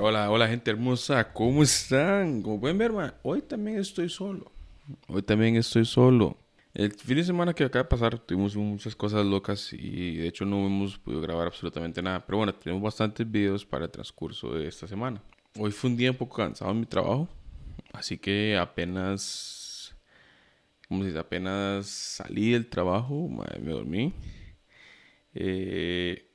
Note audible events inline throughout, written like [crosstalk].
Hola, hola gente hermosa, ¿cómo están? Como pueden ver, hoy también estoy solo. Hoy también estoy solo. El fin de semana que acaba de pasar tuvimos muchas cosas locas y de hecho no hemos podido grabar absolutamente nada. Pero bueno, tenemos bastantes videos para el transcurso de esta semana. Hoy fue un día un poco cansado en mi trabajo, así que apenas, como si apenas salí del trabajo, me dormí. Eh,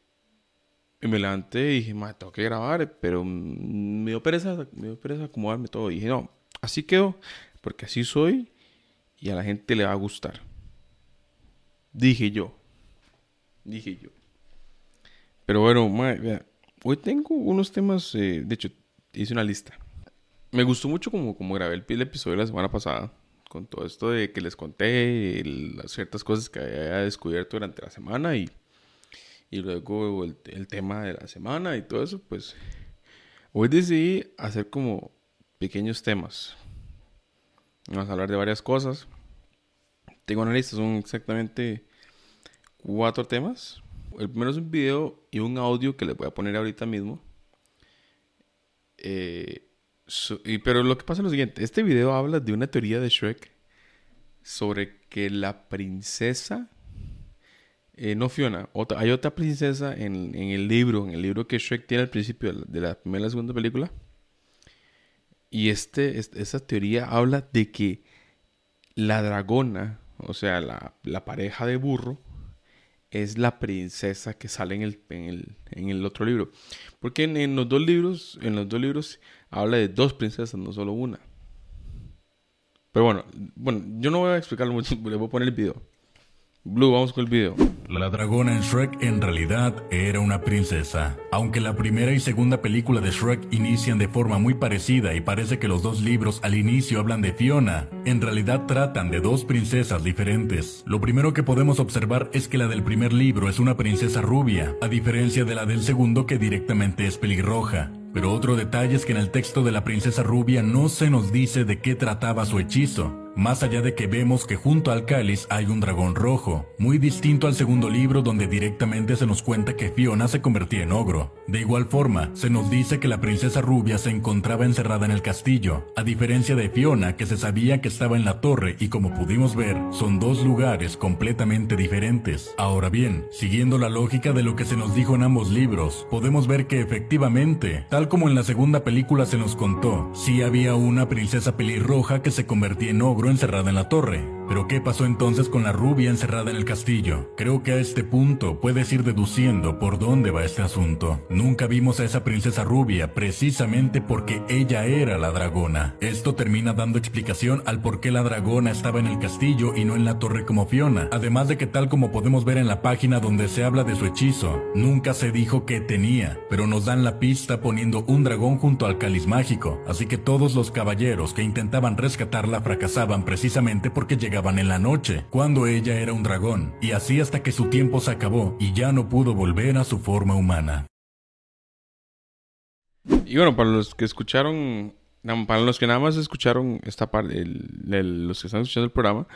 y me levanté y dije, madre, tengo que grabar, pero me dio pereza, me dio pereza acomodarme todo. Y dije, no, así quedo, porque así soy y a la gente le va a gustar. Dije yo. Dije yo. Pero bueno, madre, hoy tengo unos temas, eh, de hecho, hice una lista. Me gustó mucho como, como grabé el, el episodio la semana pasada, con todo esto de que les conté las ciertas cosas que había descubierto durante la semana y y luego el, tema de la semana y todo eso, pues hoy decidí hacer como pequeños temas. Vamos a hablar de varias cosas. Tengo una lista, son exactamente cuatro temas. El primero es un video y un audio que les voy a poner ahorita mismo. Eh, pero lo que pasa es lo siguiente, este video habla de una teoría de Shrek sobre que la princesa eh, no Fiona, otra, hay otra princesa en, el libro, en el libro que Shrek tiene al principio de la, primera y la segunda película. Y este, esta teoría habla de que la dragona, o sea, la, pareja de burro, es la princesa que sale en el, en el, otro libro. Porque en, los dos libros, en los dos libros habla de dos princesas, no solo una. Pero bueno, bueno, yo no voy a explicarlo mucho, [laughs] le voy a poner el video. Blue, vamos con el video. La dragona en Shrek en realidad era una princesa. Aunque la primera y segunda película de Shrek inician de forma muy parecida y parece que los dos libros al inicio hablan de Fiona, en realidad tratan de dos princesas diferentes. Lo primero que podemos observar es que la del primer libro es una princesa rubia, a diferencia de la del segundo que directamente es pelirroja. Pero otro detalle es que en el texto de la princesa rubia no se nos dice de qué trataba su hechizo, más allá de que vemos que junto al cáliz hay un dragón rojo, muy distinto al segundo libro donde directamente se nos cuenta que Fiona se convertía en ogro. De igual forma, se nos dice que la princesa rubia se encontraba encerrada en el castillo, a diferencia de Fiona que se sabía que estaba en la torre y como pudimos ver, son dos lugares completamente diferentes. Ahora bien, siguiendo la lógica de lo que se nos dijo en ambos libros, podemos ver que efectivamente, tal como en la segunda película se nos contó, sí había una princesa pelirroja que se convertía en ogro encerrada en la torre. Pero ¿qué pasó entonces con la rubia encerrada en el castillo? Creo que a este punto puedes ir deduciendo por dónde va este asunto. Nunca vimos a esa princesa rubia precisamente porque ella era la dragona. Esto termina dando explicación al por qué la dragona estaba en el castillo y no en la torre como Fiona. Además de que tal como podemos ver en la página donde se habla de su hechizo, nunca se dijo que tenía, pero nos dan la pista poniendo un dragón junto al cáliz mágico. Así que todos los caballeros que intentaban rescatarla fracasaban precisamente porque llegaban en la noche, cuando ella era un dragón, y así hasta que su tiempo se acabó y ya no pudo volver a su forma humana. Y bueno, para los que escucharon, para los que nada más escucharon esta parte, los que están escuchando el programa,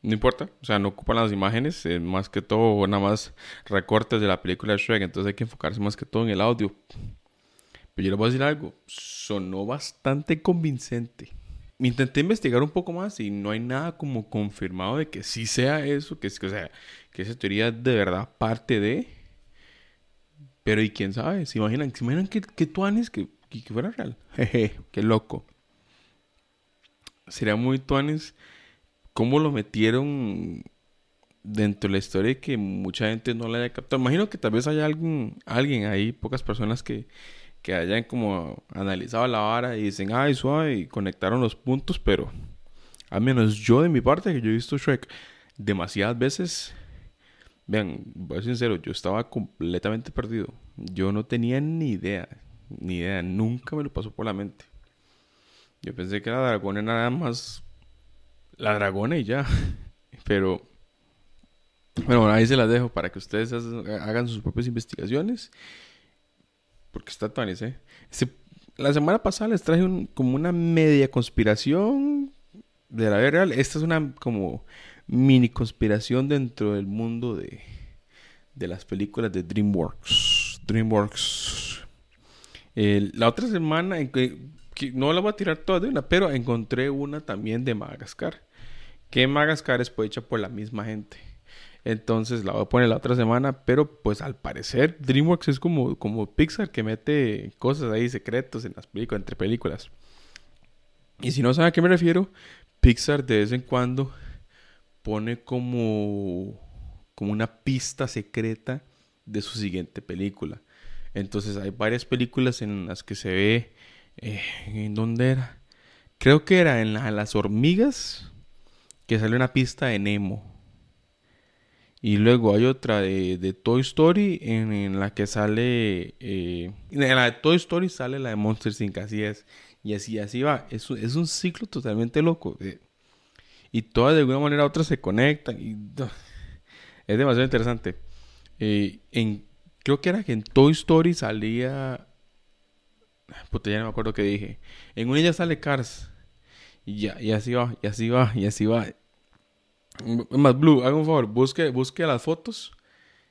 no importa, o sea, no ocupan las imágenes, más que todo, nada más recortes de la película de Shrek, entonces hay que enfocarse más que todo en el audio. Pero yo les voy a decir algo, sonó bastante convincente intenté investigar un poco más y no hay nada como confirmado de que sí sea eso, que, es, que, sea, que esa teoría de verdad parte de... Pero y quién sabe, se imaginan, ¿se imaginan que, que tuanes que, que, fuera real. [laughs] Jeje, qué loco. Sería muy tuanes cómo lo metieron dentro de la historia que mucha gente no le haya captado. Imagino que tal vez haya alguien, alguien ahí, pocas personas que, que hayan como analizado la vara y dicen, ay, suave, y conectaron los puntos, pero al menos yo de mi parte, que yo he visto Shrek demasiadas veces, vean, voy a ser sincero, yo estaba completamente perdido. Yo no tenía ni idea, ni idea, nunca me lo pasó por la mente. Yo pensé que la dragona era nada más la dragona y ya, [laughs] pero... Bueno, ahí se las dejo para que ustedes hagan sus propias investigaciones porque está Tuanis, ¿eh? la semana pasada les traje como una media conspiración de la vida real. Esta es una como mini conspiración dentro del mundo de, de las películas de DreamWorks. DreamWorks. la otra semana, no la voy a tirar toda de una, pero encontré una también de Madagascar. Que Madagascar es hecha por la misma gente. Entonces la voy a poner la otra semana, pero pues al parecer DreamWorks es como, como Pixar que mete cosas ahí secretos en las películas, entre películas. Y si no saben a qué me refiero, Pixar de vez en cuando pone como, como una pista secreta de su siguiente película. Entonces hay varias películas en las que se ve... Eh, ¿En dónde era? Creo que era en, Las Hormigas que sale una pista de Nemo. Y luego hay otra de, Toy Story en, la que sale... Eh, en la de Toy Story sale la de Monsters Inc. Así es. Y así, así va. Es, es un ciclo totalmente loco. Eh, y todas de alguna manera u otra se conectan. Es demasiado interesante. Eh, en, creo que era que en Toy Story salía. Puta, ya no me acuerdo qué dije. En una ya sale Cars. Y ya, y así va, y así va, y así va. Más Blue, haga un favor, busque, busque las fotos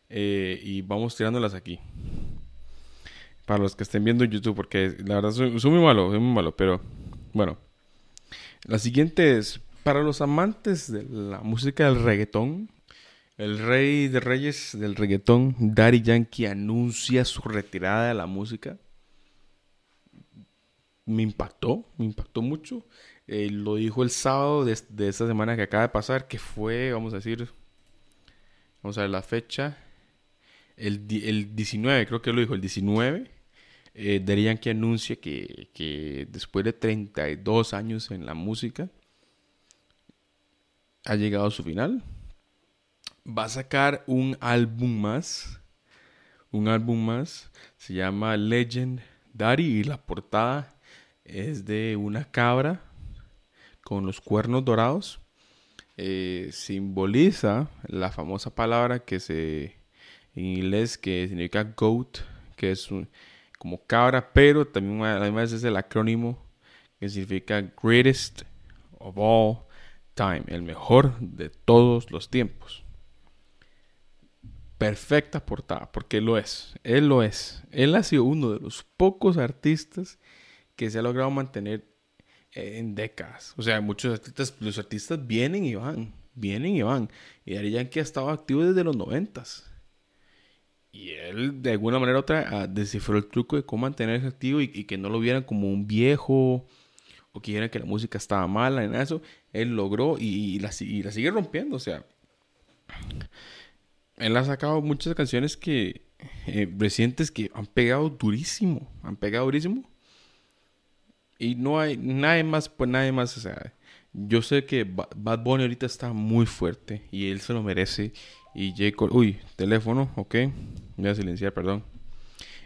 eh, y vamos tirándolas aquí. Para los que estén viendo en YouTube, porque la verdad soy, soy muy malo, soy muy malo, pero bueno. La siguiente es para los amantes de la música del reggaetón, el rey de reyes del reggaetón, Daddy Yankee, anuncia su retirada de la música. Me impactó, me impactó mucho. Eh, lo dijo el sábado de, esta semana que acaba de pasar, que fue, vamos a decir, vamos a ver la fecha, el, el 19, creo que lo dijo, el 19. Eh, Yankee anuncia que, que después de 32 años en la música, ha llegado a su final. Va a sacar un álbum más. Un álbum más. Se llama Legend Daddy y la portada es de una cabra con los cuernos dorados. Eh, simboliza la famosa palabra que se en inglés que significa goat, que es como cabra, pero también además es el acrónimo que significa greatest of all Time, el mejor de todos los tiempos. Perfecta portada, porque lo es, él lo es. Él ha sido uno de los pocos artistas que se ha logrado mantener en décadas. O sea, muchos artistas, los artistas vienen y van, vienen y van. Y Daddy Yankee ha estado activo desde los noventas. Y él, de alguna manera u otra, ah, descifró el truco de cómo mantenerse activo y, que no lo vieran como un viejo o que que la música estaba mala, en eso, él logró y, la, sigue rompiendo, o sea, él ha sacado muchas canciones que eh, recientes que han pegado durísimo, han pegado durísimo. Y no hay nadie más, pues nadie más, o sea, yo sé que Bad Bunny ahorita está muy fuerte y él se lo merece. Y J. uy, teléfono, ok, voy a silenciar, perdón.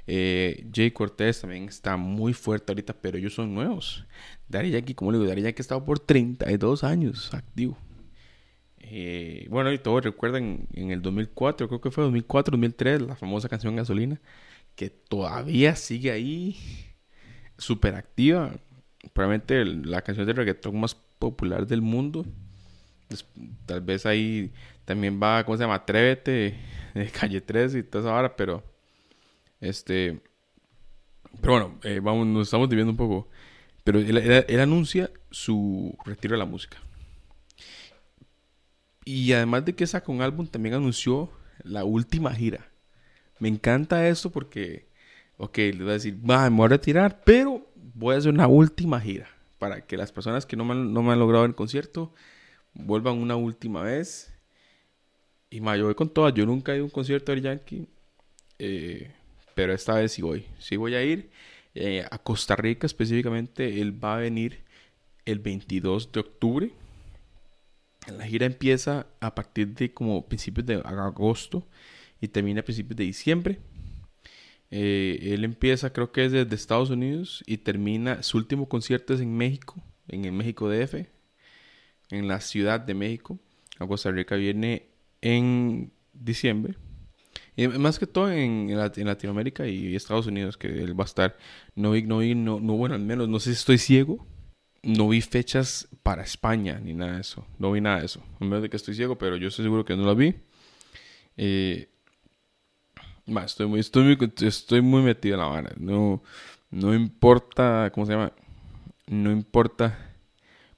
Eh, Jay Cortés también está muy fuerte ahorita, pero ellos son nuevos. Dari Yankee, como le digo, Dari Yankee ha estado por 32 años activo. Eh, bueno, y todos recuerdan en el 2004, creo que fue 2004, 2003, la famosa canción Gasolina, que todavía sigue ahí, súper activa. Probablemente la canción de reggaetón más popular del mundo. tal vez ahí también va, ¿cómo se llama? Atrévete, [laughs] de Calle 3 y toda esa hora, pero este. Pero bueno, eh, vamos, nos estamos dividiendo un poco. Pero él, anuncia su retiro de la música. Y además de que saca un álbum, también anunció la última gira. Me encanta esto porque, ok, le voy a decir, va, me voy a retirar, pero voy a hacer una última gira. Para que las personas que no me, han, no me han logrado el concierto vuelvan una última vez. Y ma, voy con todas. Yo nunca he ido a un concierto de Yankee. Eh, pero esta vez sí voy. Sí voy a ir eh, a Costa Rica específicamente. Él va a venir el 22 de octubre. La gira empieza a partir de como principios de agosto y termina a principios de diciembre. Eh, él empieza creo que es desde Estados Unidos y termina su último concierto en México, en el México DF, en la Ciudad de México. A Costa Rica viene en diciembre más que todo en, Latinoamérica y Estados Unidos, que él va a estar. No vi, no vi, no, no, bueno, al menos, no sé si estoy ciego. No vi fechas para España ni nada de eso. No vi nada de eso. A menos de que estoy ciego, pero yo estoy seguro que no la vi. Eh, estoy muy, metido en la vara. No, no importa, ¿cómo se llama? No importa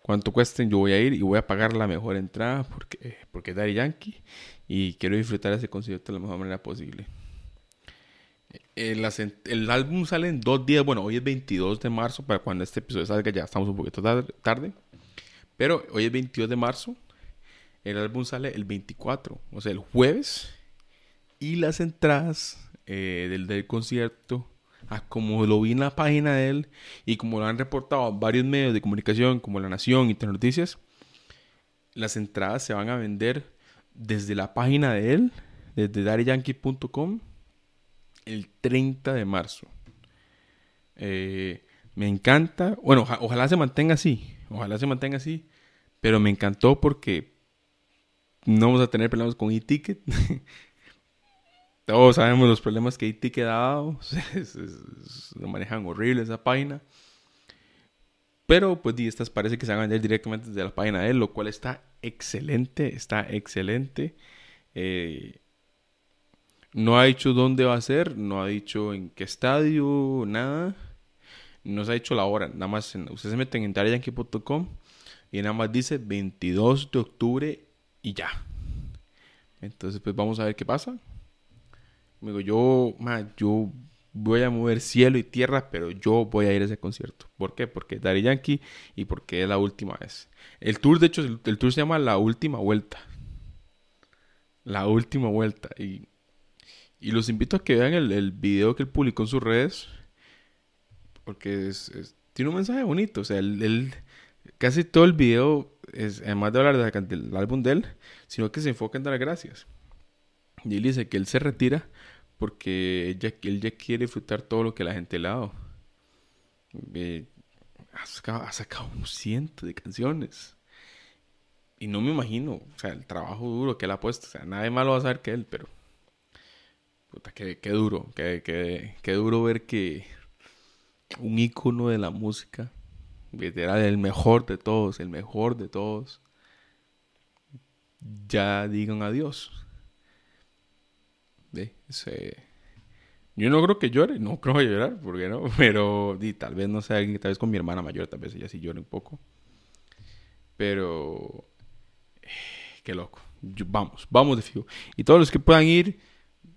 cuánto cuesten, yo voy a ir y voy a pagar la mejor entrada porque, porque es Daddy Yankee y quiero disfrutar ese concierto de la mejor manera posible. El, el, álbum sale en dos días, bueno, hoy es 22 de marzo, para cuando este episodio salga ya estamos un poquito tarde, pero hoy es 22 de marzo, el álbum sale el 24, o sea, el jueves, y las entradas eh, del, del concierto como lo vi en la página de él y como lo han reportado varios medios de comunicación como La Nación y Noticias, las entradas se van a vender desde la página de él, desde dariyankee.com, el 30 de marzo. Eh, me encanta, bueno, ojalá se mantenga así, ojalá se mantenga así, pero me encantó porque no vamos a tener problemas con e-ticket. [laughs] Todos sabemos los problemas que IT dado. [laughs] Lo manejan horrible esa página. Pero pues estas parece que se van a directamente desde la página de él, lo cual está excelente, está excelente. Eh, no ha dicho dónde va a ser, no ha dicho en qué estadio, nada. No se ha dicho la hora, nada más ustedes se meten en tarayankee.com y nada más dice 22 de octubre y ya. Entonces pues vamos a ver qué pasa. Digo, yo, yo voy a mover cielo y tierra, pero yo voy a ir a ese concierto. ¿Por qué? Porque es Daddy Yankee y porque es la última vez. El tour, de hecho, el, tour se llama La Última Vuelta. La Última Vuelta. Y, y los invito a que vean el, el, video que él publicó en sus redes. Porque es, tiene un mensaje bonito. O sea, él, casi todo el video, es, además de hablar del álbum de él, sino que se enfoca en dar gracias. Y él dice que él se retira porque él ya quiere disfrutar todo lo que la gente le ha dado. Eh, ha, sacado, un ciento de canciones. Y no me imagino, o sea, el trabajo duro que él ha puesto. O sea, nadie más lo va a saber que él, pero. Puta, qué, duro, qué, qué, duro ver que un ícono de la música, era el mejor de todos, el mejor de todos, ya digan adiós. Yo no creo que llore, no creo que llorar, porque no, [laughs] pero tal vez no sea alguien, tal vez con mi hermana mayor, tal vez ella sí llore un poco. Pero qué loco. vamos, vamos de fijo. Y todos los que puedan ir,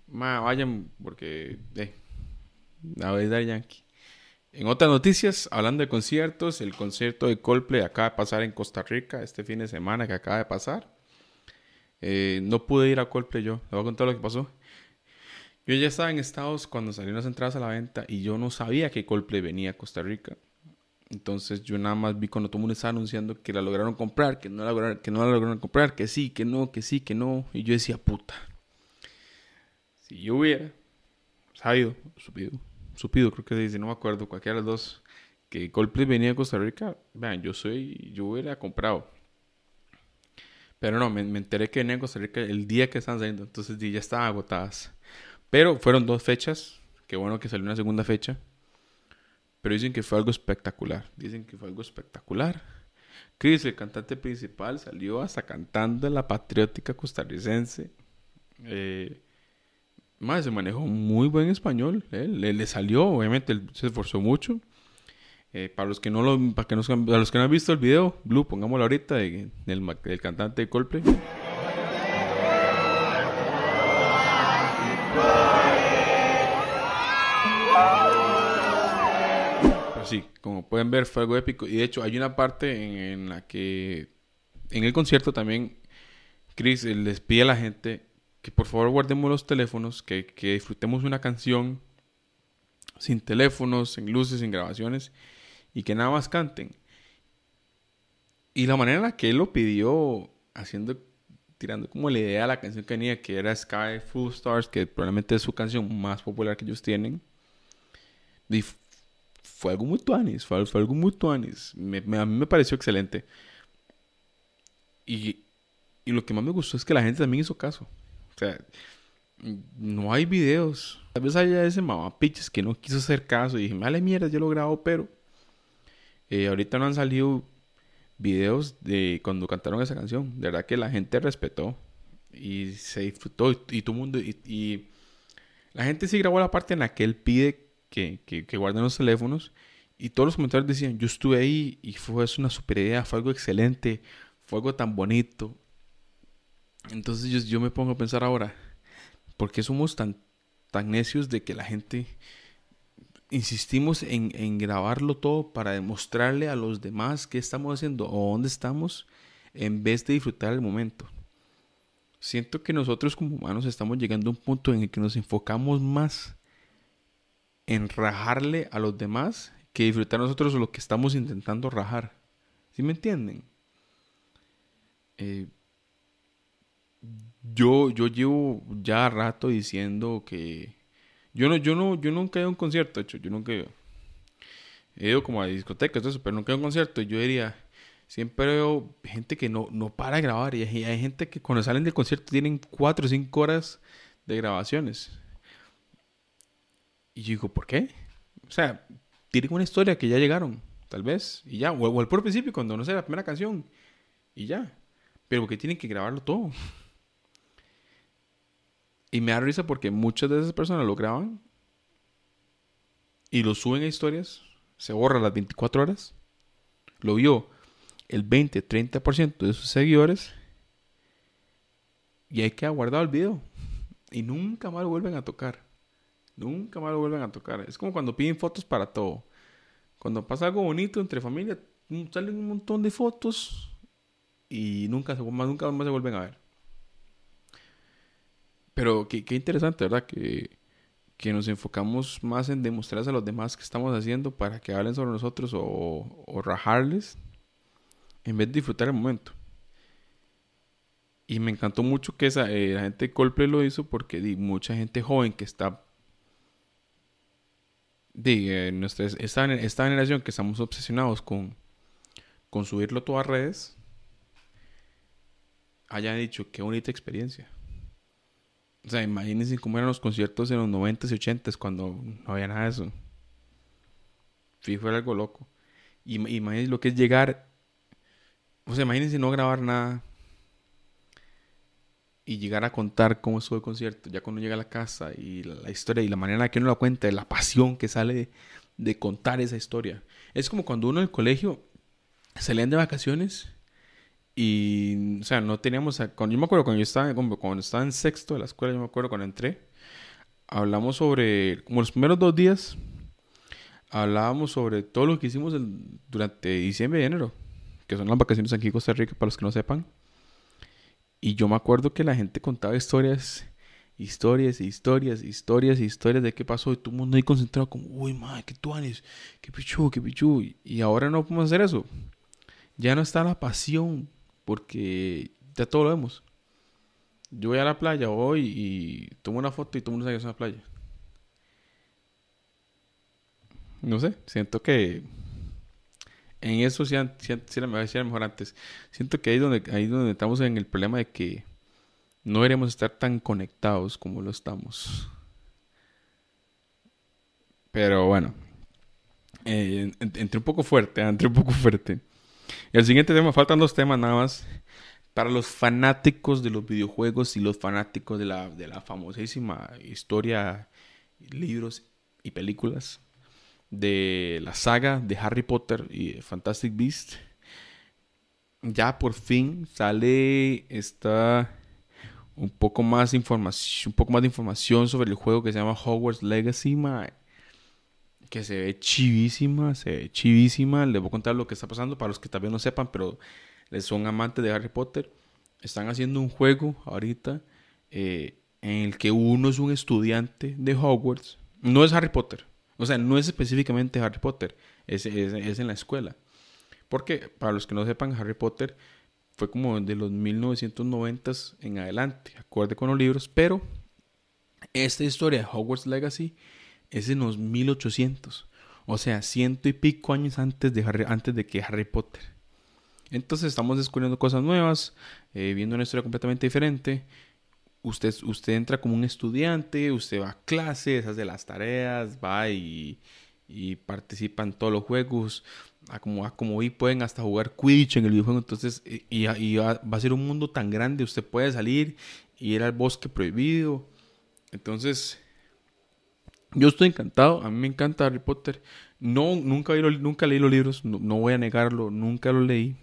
vayan porque eh, a ver Yankee. En otras noticias, hablando de conciertos, el concierto de Coldplay acaba de pasar en Costa Rica este fin de semana que acaba de pasar. Eh, no pude ir a Coldplay yo, le voy a contar lo que pasó. Yo ya estaba en Estados cuando salieron las entradas a la venta y yo no sabía que Coldplay venía a Costa Rica. Entonces yo nada más vi cuando todo el mundo estaba anunciando que la lograron comprar, que no la lograron, que no la lograron comprar, que sí, que no, que sí, que no. Y yo decía, puta. Si yo hubiera sabido, supido, supido, creo que dice, no me acuerdo, cualquiera de los dos, que Coldplay venía a Costa Rica, vean, yo soy, yo hubiera comprado. Pero no, me, enteré que venía a Costa Rica el día que estaban saliendo, entonces ya estaban agotadas. Pero fueron dos fechas. Qué bueno que salió una segunda fecha. Pero dicen que fue algo espectacular. Dicen que fue algo espectacular. Chris, el cantante principal, salió hasta cantando la patriótica costarricense. Eh, más, se manejó muy buen español. Le, salió, obviamente, se esforzó mucho. Eh, para los que no lo, para que no, los que no han visto el video, Blue, pongámoslo ahorita, del, del cantante de Coldplay. Sí, como pueden ver fue algo épico. Y de hecho hay una parte en, la que en el concierto también Chris les pide a la gente que por favor guardemos los teléfonos, que, que disfrutemos una canción sin teléfonos, sin luces, sin grabaciones y que nada más canten. Y la manera en la que él lo pidió, haciendo, tirando como la idea a la canción que tenía, que era Sky Full Stars, que probablemente es su canción más popular que ellos tienen, fue algo muy tuanis, fue, algo muy tuanis. Me, a mí me pareció excelente. Y, y lo que más me gustó es que la gente también hizo caso. O sea, no hay videos. Tal vez haya ese mamapiches que no quiso hacer caso y dije, vale mierda, yo lo grabo, pero eh, ahorita no han salido videos de cuando cantaron esa canción. De verdad que la gente respetó y se disfrutó y, todo el mundo y, La gente sí grabó la parte en la que él pide que, que, guarden los teléfonos. Y todos los comentarios decían, yo estuve ahí y fue una super idea, fue algo excelente, fue algo tan bonito. Entonces yo, yo me pongo a pensar ahora, ¿por qué somos tan, tan necios de que la gente insistimos en, en, grabarlo todo para demostrarle a los demás qué estamos haciendo o dónde estamos en vez de disfrutar el momento? Siento que nosotros como humanos estamos llegando a un punto en el que nos enfocamos más en rajarle a los demás que disfrutar nosotros lo que estamos intentando rajar. ¿Sí me entienden? Eh, yo, yo llevo ya rato diciendo que yo no, yo no, yo nunca he ido a un concierto, hecho, yo nunca he ido. Como a discotecas, pero nunca he ido a un concierto. Yo diría, siempre veo gente que no, no para grabar. Y hay, gente que cuando salen del concierto tienen cuatro o cinco horas de grabaciones. Y yo digo, ¿por qué? O sea, tienen una historia que ya llegaron, tal vez, y ya. O, o principio, cuando no sé la primera canción, y ya. Pero que tienen que grabarlo todo. Y me da risa porque muchas de esas personas lo graban y lo suben a historias, se borra las 24 horas, lo vio el 20-30% de sus seguidores y hay que guardado el video y nunca más lo vuelven a tocar. Nunca más lo vuelven a tocar. Es como cuando piden fotos para todo. Cuando pasa algo bonito entre familia, salen un montón de fotos y nunca, nunca más se vuelven a ver. Pero qué, interesante, ¿verdad? Que, nos enfocamos más en demostrarles a los demás que estamos haciendo para que hablen sobre nosotros o, rajarles en vez de disfrutar el momento. Y me encantó mucho que esa, eh, la gente de Coldplay lo hizo porque di, mucha gente joven que está... Di, eh, nuestra, esta, esta, generación que estamos obsesionados con, con subirlo todo a redes, hayan dicho qué bonita experiencia. O sea, imagínense cómo eran los conciertos en los 90s y 80s cuando no había nada de eso. Fijo era algo loco. Y imagínense lo que es llegar. O sea, imagínense no grabar nada. Y llegar a contar cómo estuvo el concierto. Ya cuando llega a la casa y la, historia y la manera que uno la cuenta, la pasión que sale de, contar esa historia. Es como cuando uno en el colegio salían de vacaciones y, o sea, no teníamos. Cuando, yo me acuerdo cuando yo estaba, cuando estaba en sexto de la escuela, yo me acuerdo cuando entré, hablamos sobre. Como los primeros dos días, hablábamos sobre todo lo que hicimos durante diciembre y enero, que son las vacaciones aquí en Costa Rica, para los que no sepan. Y yo me acuerdo que la gente contaba historias, historias, historias, historias, historias de qué pasó. Y todo el mundo ahí concentrado, como, uy, madre, qué tuanes, qué pichu, qué pichu. Y ahora no podemos hacer eso. Ya no está la pasión porque ya todo lo vemos. Yo voy a la playa hoy y tomo una foto y todo el mundo sabe que es una playa. No sé, siento que en eso sí, sí, sí era mejor antes. Siento que ahí donde, ahí donde estamos en el problema de que no deberíamos estar tan conectados como lo estamos. Pero bueno, eh, entré un poco fuerte, entré un poco fuerte. El siguiente tema, faltan dos temas nada más. Para los fanáticos de los videojuegos y los fanáticos de la, de la famosísima historia, libros y películas de la saga de Harry Potter y Fantastic Beast, ya por fin sale esta un poco más información, un poco más de información sobre el juego que se llama Hogwarts Legacy, que se ve chivísima, se ve chivísima. Les voy a contar lo que está pasando para los que también no sepan, pero les son amantes de Harry Potter. Están haciendo un juego ahorita eh, en el que uno es un estudiante de Hogwarts. No es Harry Potter. O sea, no es específicamente Harry Potter. Es, es, en la escuela. Porque, para los que no sepan, Harry Potter fue como de los 1990 en adelante, acorde con los libros, pero esta historia de Hogwarts Legacy es en los 1800. O sea, ciento y pico años antes de, antes de que Harry Potter. Entonces estamos descubriendo cosas nuevas, eh, viendo una historia completamente diferente. Usted, usted entra como un estudiante, usted va a clases, hace las tareas, va y, participa en todos los juegos. A como, a como vi, pueden hasta jugar Quidditch en el videojuego. Entonces, y, y va, va a ser un mundo tan grande, usted puede salir y ir al bosque prohibido. Entonces, Yo estoy encantado, a mí me encanta Harry Potter. No, nunca, nunca leí los libros, no, voy a negarlo, nunca lo leí.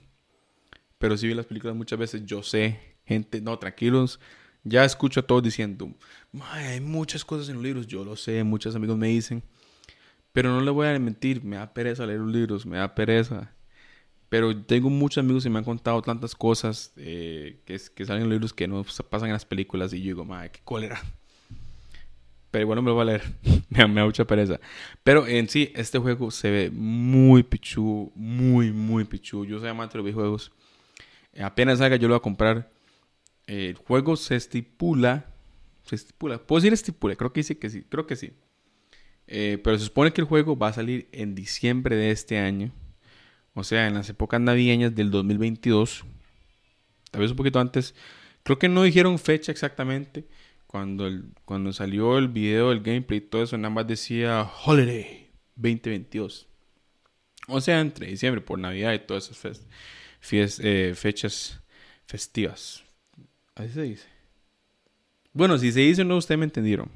Pero sí vi las películas muchas veces, yo sé, gente, no, tranquilos. Ya escucho a todos diciendo, hay muchas cosas en los libros, yo lo sé, muchos amigos me dicen. Pero no les voy a mentir, me da pereza leer los libros, me da pereza. Pero tengo muchos amigos que me han contado tantas cosas eh, que, que salen en los libros que no pasan en las películas y yo digo, madre, qué cólera. Pero bueno, me lo voy a leer. [laughs] me, da, mucha pereza. Pero en sí, este juego se ve muy pichu, muy, muy pichu. Yo soy amante de los videojuegos. Apenas salga, yo lo voy a comprar. El juego se estipula. Se estipula. ¿Puedo decir estipula? Creo que dice que sí. Creo que sí. Eh, pero se supone que el juego va a salir en diciembre de este año. O sea, en las épocas navideñas del 2022. Tal vez un poquito antes. Creo que no dijeron fecha exactamente. Cuando, cuando salió el video, el gameplay y todo eso, nada más decía Holiday 2022. O sea, entre diciembre, por Navidad y todas esas eh, fechas festivas. Así se dice. Bueno, si se dice no, ustedes me entendieron.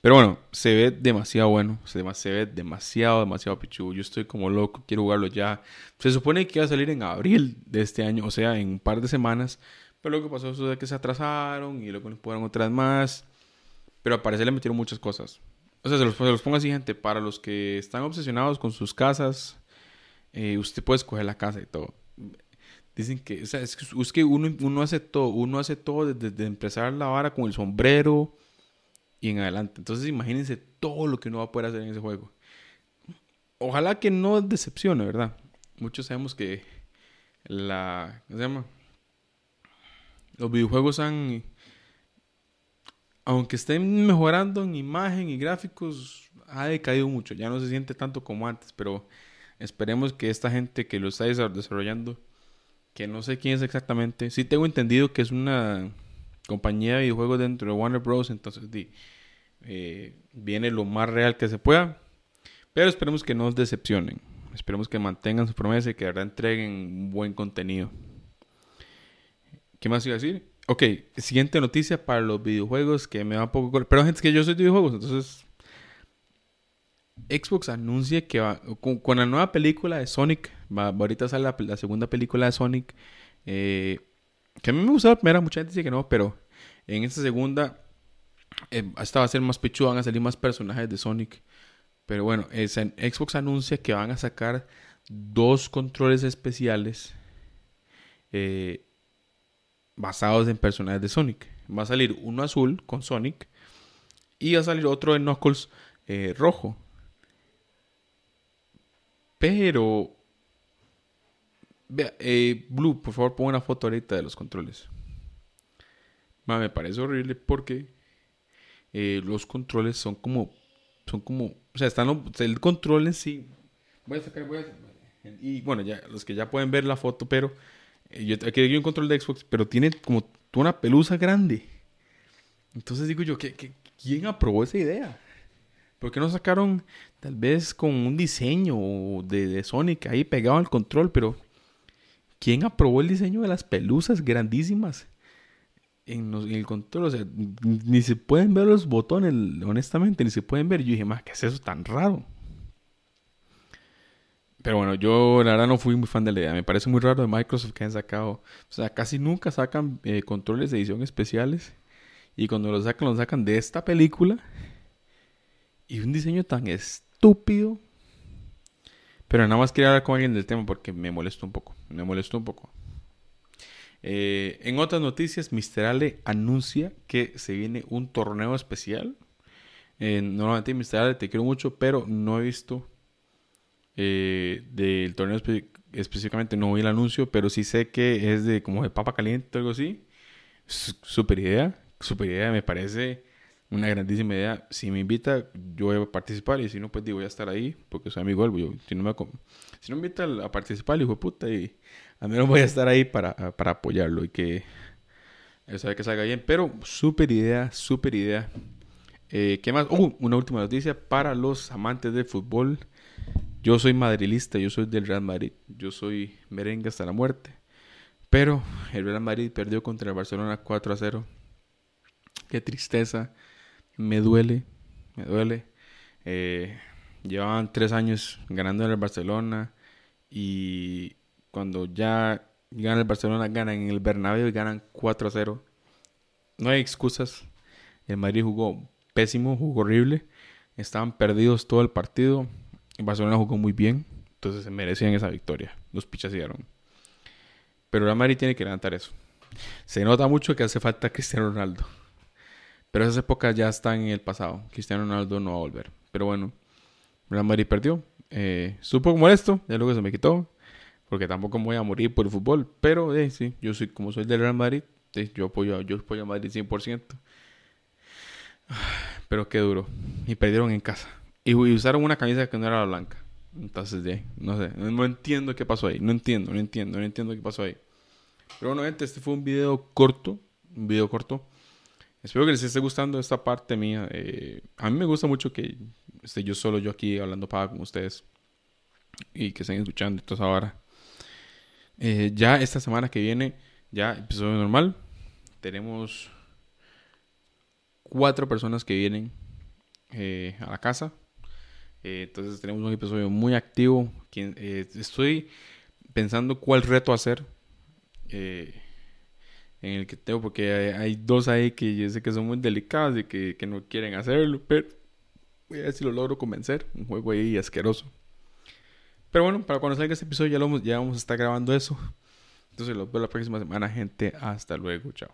Pero bueno, se ve demasiado bueno. Se, ve demasiado, demasiado pichu. Yo estoy como loco, quiero jugarlo ya. Se supone que iba a salir en abril de este año, o sea, en un par de semanas. Pero lo que pasó es que se atrasaron y luego pusieron otras más. Pero a parecer le metieron muchas cosas. O sea, se los, pongo así, gente. Para los que están obsesionados con sus casas, eh, usted puede escoger la casa y todo. Dicen que, o sea, es que, uno, uno hace todo. Uno hace todo desde empezar la vara con el sombrero y en adelante. Entonces imagínense todo lo que uno va a poder hacer en ese juego. Ojalá que no decepcione, ¿verdad? Muchos sabemos que la... ¿Cómo se llama? Los videojuegos han... Aunque estén mejorando en imagen y gráficos, ha decaído mucho. Ya no se siente tanto como antes, pero esperemos que esta gente que lo está desarrollando, que no sé quién es exactamente, sí tengo entendido que es una compañía de videojuegos dentro de Warner Bros. Entonces eh, viene lo más real que se pueda. Pero esperemos que no nos decepcionen. Esperemos que mantengan su promesa y que de verdad entreguen buen contenido. ¿Qué más iba a decir? Ok, siguiente noticia para los videojuegos que me va un poco... Pero gente, es que yo soy de videojuegos, entonces... Xbox anuncia que va... Con, la nueva película de Sonic, ahorita sale la, segunda película de Sonic, eh, que a mí me gusta la primera, mucha gente dice que no, pero en esta segunda, eh, esta va a ser más pechuda, van a salir más personajes de Sonic. Pero bueno, Xbox anuncia que van a sacar dos controles especiales eh, basados en personajes de Sonic. Va a salir uno azul con Sonic y va a salir otro de Knuckles rojo. Pero Vea, eh, Blue, por favor, pon una foto ahorita de los controles. me parece horrible porque eh, los controles son como. Son como. O sea, están el control en sí. Voy a sacar. Voy a, y bueno, ya los que ya pueden ver la foto, pero. Eh, yo, aquí hay un control de Xbox, pero tiene como una pelusa grande. Entonces digo yo, ¿qué, quién aprobó esa idea? ¿Por qué no sacaron tal vez con un diseño de, de Sonic ahí pegado al control? Pero ¿Quién aprobó el diseño de las pelusas grandísimas? En, el control, o sea, ni se pueden ver los botones, honestamente, ni se pueden ver. Yo dije, más, ¿qué es eso tan raro? Pero bueno, yo la verdad no fui muy fan de la idea. Me parece muy raro de Microsoft que han sacado. O sea, casi nunca sacan eh, controles de edición especiales. Y cuando los sacan, los sacan de esta película. Y un diseño tan estúpido. Pero nada más quería hablar con alguien del tema porque me molestó un poco. Me molestó un poco. Eh, en otras noticias, Mr. Ale anuncia que se viene un torneo especial. Eh, normalmente, Mr. Ale, te quiero mucho, pero no he visto eh, del torneo específicamente, no vi el anuncio, pero sí sé que es de como de papa caliente o algo así. Super idea, super idea, me parece una grandísima idea. Si me invita, yo voy a participar y si no, pues digo, voy a estar ahí porque soy amigo del yo, si no me si no me invita a participar, hijo de puta, y al menos voy a estar ahí para, para apoyarlo y que sabe que salga bien. Pero súper idea, súper idea. Eh, ¿Qué más? Uh, una última noticia para los amantes del fútbol. Yo soy madrilista, yo soy del Real Madrid. Yo soy merengue hasta la muerte. Pero el Real Madrid perdió contra el Barcelona 4 a 0. Qué tristeza me duele, me duele. Eh, llevaban tres años ganando en el Barcelona y cuando ya gana el Barcelona, ganan en el Bernabéu y ganan 4 a 0. No hay excusas. El Madrid jugó pésimo, jugó horrible. Estaban perdidos todo el partido. El Barcelona jugó muy bien. Entonces se merecían esa victoria. Los pichas hicieron. Pero el Madrid tiene que levantar eso. Se nota mucho que hace falta Cristiano Ronaldo. Pero esas épocas ya están en el pasado. Cristiano Ronaldo no va a volver. Pero bueno, Real Madrid perdió. Eh, supo molesto, ya luego se me quitó. Porque tampoco me voy a morir por el fútbol. Pero eh, sí, yo soy como soy del Real Madrid. yo apoyo, yo apoyo a Madrid 100%. [sighs] Pero qué duro. Y perdieron en casa. Y, usaron una camisa que no era la blanca. Entonces, no sé. No, entiendo qué pasó ahí. No entiendo, no entiendo, no entiendo qué pasó ahí. Pero bueno, gente, este fue un video corto. Un video corto. Espero que les esté gustando esta parte mía. Eh, a mí me gusta mucho que esté yo solo, yo aquí hablando para con ustedes. Y que estén escuchando entonces ahora. Eh, ya esta semana que viene, ya episodio normal. Tenemos cuatro personas que vienen eh, a la casa. entonces tenemos un episodio muy activo. estoy pensando cuál reto hacer en el que tengo, porque hay, dos ahí que yo sé que son muy delicados y que, no quieren hacerlo, pero voy a ver si lo logro convencer. Un juego ahí asqueroso. Pero bueno, para cuando salga este episodio ya, lo, ya vamos a estar grabando eso. Entonces los veo la próxima semana, gente. Hasta luego, chao.